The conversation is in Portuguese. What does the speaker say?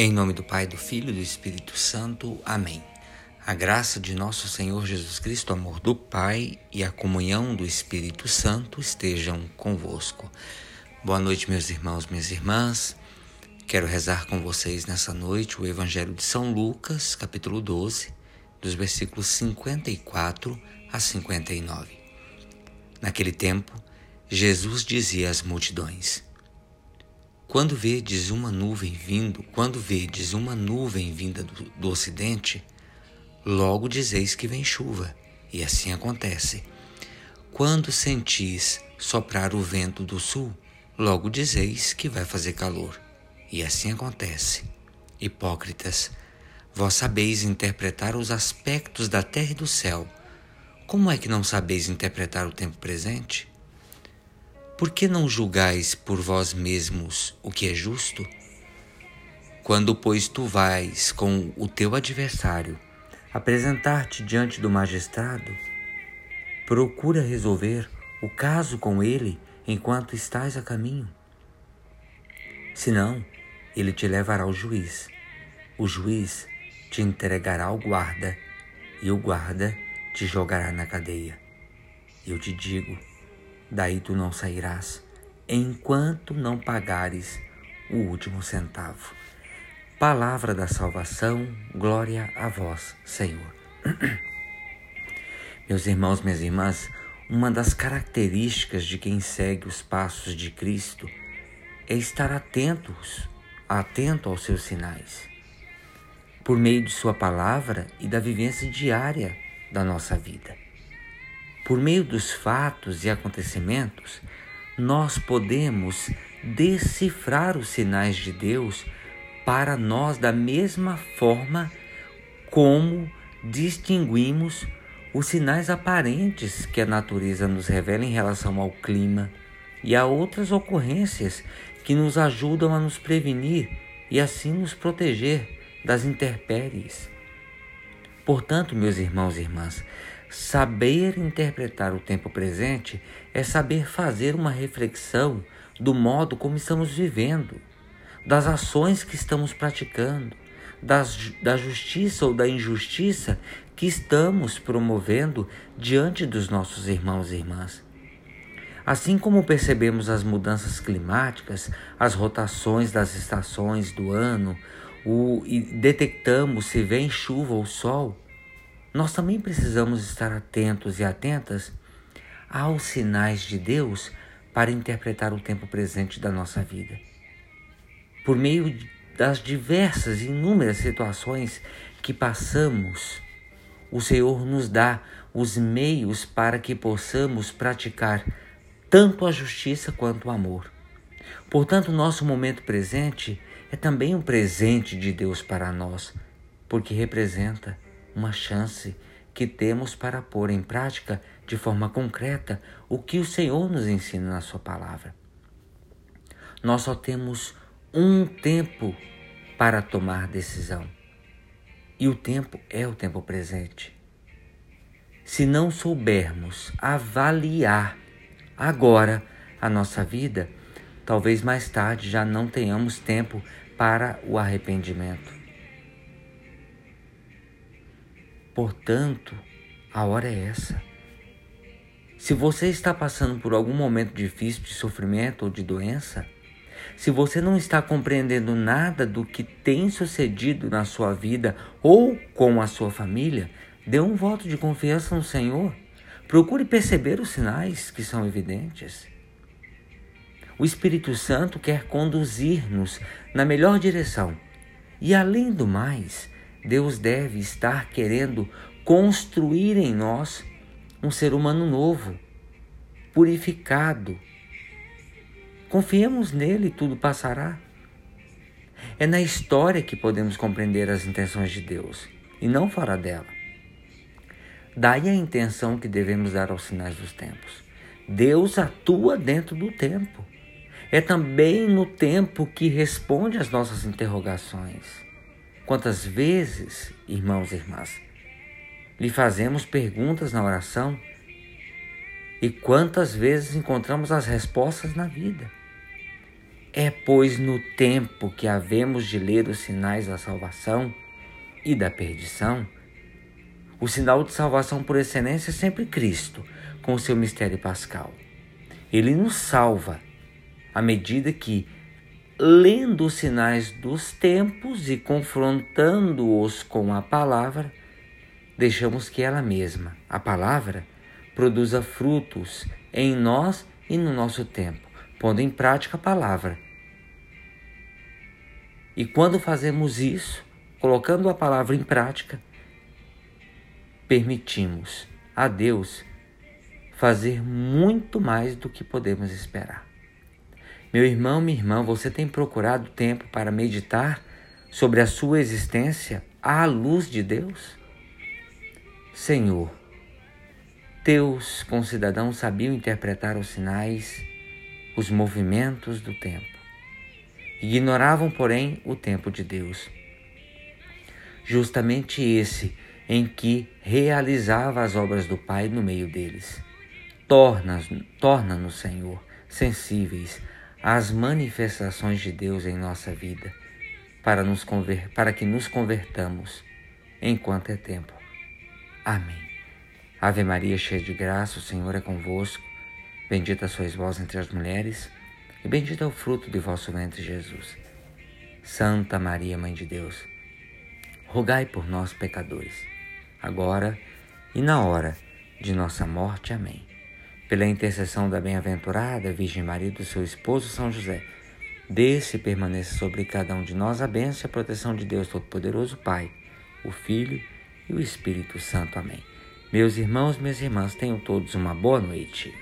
Em nome do Pai, do Filho e do Espírito Santo. Amém. A graça de nosso Senhor Jesus Cristo, o amor do Pai e a comunhão do Espírito Santo estejam convosco. Boa noite, meus irmãos, minhas irmãs. Quero rezar com vocês nessa noite o Evangelho de São Lucas, capítulo 12, dos versículos 54 a 59. Naquele tempo, Jesus dizia às multidões: quando vedes uma nuvem vindo, quando vedes uma nuvem vinda do, do ocidente, logo dizeis que vem chuva, e assim acontece. Quando sentis soprar o vento do sul, logo dizeis que vai fazer calor, e assim acontece. Hipócritas, vós sabeis interpretar os aspectos da terra e do céu. Como é que não sabeis interpretar o tempo presente? Por que não julgais por vós mesmos o que é justo? Quando, pois, tu vais com o teu adversário apresentar-te diante do magistrado, procura resolver o caso com ele enquanto estás a caminho. Senão, ele te levará ao juiz. O juiz te entregará ao guarda e o guarda te jogará na cadeia. Eu te digo, daí tu não sairás, enquanto não pagares o último centavo. Palavra da salvação, glória a vós, Senhor. Meus irmãos, minhas irmãs, uma das características de quem segue os passos de Cristo é estar atentos, atento aos seus sinais, por meio de Sua palavra e da vivência diária da nossa vida. Por meio dos fatos e acontecimentos, nós podemos decifrar os sinais de Deus para nós da mesma forma como distinguimos os sinais aparentes que a natureza nos revela em relação ao clima e a outras ocorrências que nos ajudam a nos prevenir e assim nos proteger das intempéries. Portanto, meus irmãos e irmãs, Saber interpretar o tempo presente é saber fazer uma reflexão do modo como estamos vivendo, das ações que estamos praticando, das, da justiça ou da injustiça que estamos promovendo diante dos nossos irmãos e irmãs. Assim como percebemos as mudanças climáticas, as rotações das estações do ano, o, e detectamos se vem chuva ou sol, nós também precisamos estar atentos e atentas aos sinais de Deus para interpretar o tempo presente da nossa vida. Por meio das diversas e inúmeras situações que passamos, o Senhor nos dá os meios para que possamos praticar tanto a justiça quanto o amor. Portanto, nosso momento presente é também um presente de Deus para nós, porque representa uma chance que temos para pôr em prática de forma concreta o que o Senhor nos ensina na Sua palavra. Nós só temos um tempo para tomar decisão. E o tempo é o tempo presente. Se não soubermos avaliar agora a nossa vida, talvez mais tarde já não tenhamos tempo para o arrependimento. Portanto, a hora é essa. Se você está passando por algum momento difícil de sofrimento ou de doença, se você não está compreendendo nada do que tem sucedido na sua vida ou com a sua família, dê um voto de confiança no Senhor. Procure perceber os sinais que são evidentes. O Espírito Santo quer conduzir-nos na melhor direção. E além do mais, Deus deve estar querendo construir em nós um ser humano novo, purificado. Confiemos nele, tudo passará. É na história que podemos compreender as intenções de Deus e não fora dela. Daí a intenção que devemos dar aos sinais dos tempos. Deus atua dentro do tempo. É também no tempo que responde às nossas interrogações. Quantas vezes, irmãos e irmãs, lhe fazemos perguntas na oração e quantas vezes encontramos as respostas na vida? É, pois, no tempo que havemos de ler os sinais da salvação e da perdição, o sinal de salvação por excelência é sempre Cristo, com o seu mistério pascal. Ele nos salva à medida que, lendo os sinais dos tempos e confrontando-os com a palavra, deixamos que ela mesma, a palavra, produza frutos em nós e no nosso tempo, pondo em prática a palavra. E quando fazemos isso, colocando a palavra em prática, permitimos a Deus fazer muito mais do que podemos esperar. Meu irmão, minha irmã, você tem procurado tempo para meditar sobre a sua existência à luz de Deus? Senhor, teus concidadãos sabiam interpretar os sinais, os movimentos do tempo. Ignoravam, porém, o tempo de Deus. Justamente esse em que realizava as obras do Pai no meio deles. Torna-nos, torna Senhor, sensíveis às manifestações de Deus em nossa vida, para, nos conver, para que nos convertamos enquanto é tempo. Amém. Ave Maria, cheia de graça, o Senhor é convosco. Bendita sois vós entre as mulheres, e bendito é o fruto de vosso ventre, Jesus. Santa Maria, Mãe de Deus, rogai por nós, pecadores, agora e na hora de nossa morte. Amém. Pela intercessão da bem-aventurada Virgem Maria do seu esposo São José, desce e permaneça sobre cada um de nós a bênção e a proteção de Deus Todo-Poderoso, Pai, o Filho e o Espírito Santo. Amém. Meus irmãos, minhas irmãs, tenham todos uma boa noite.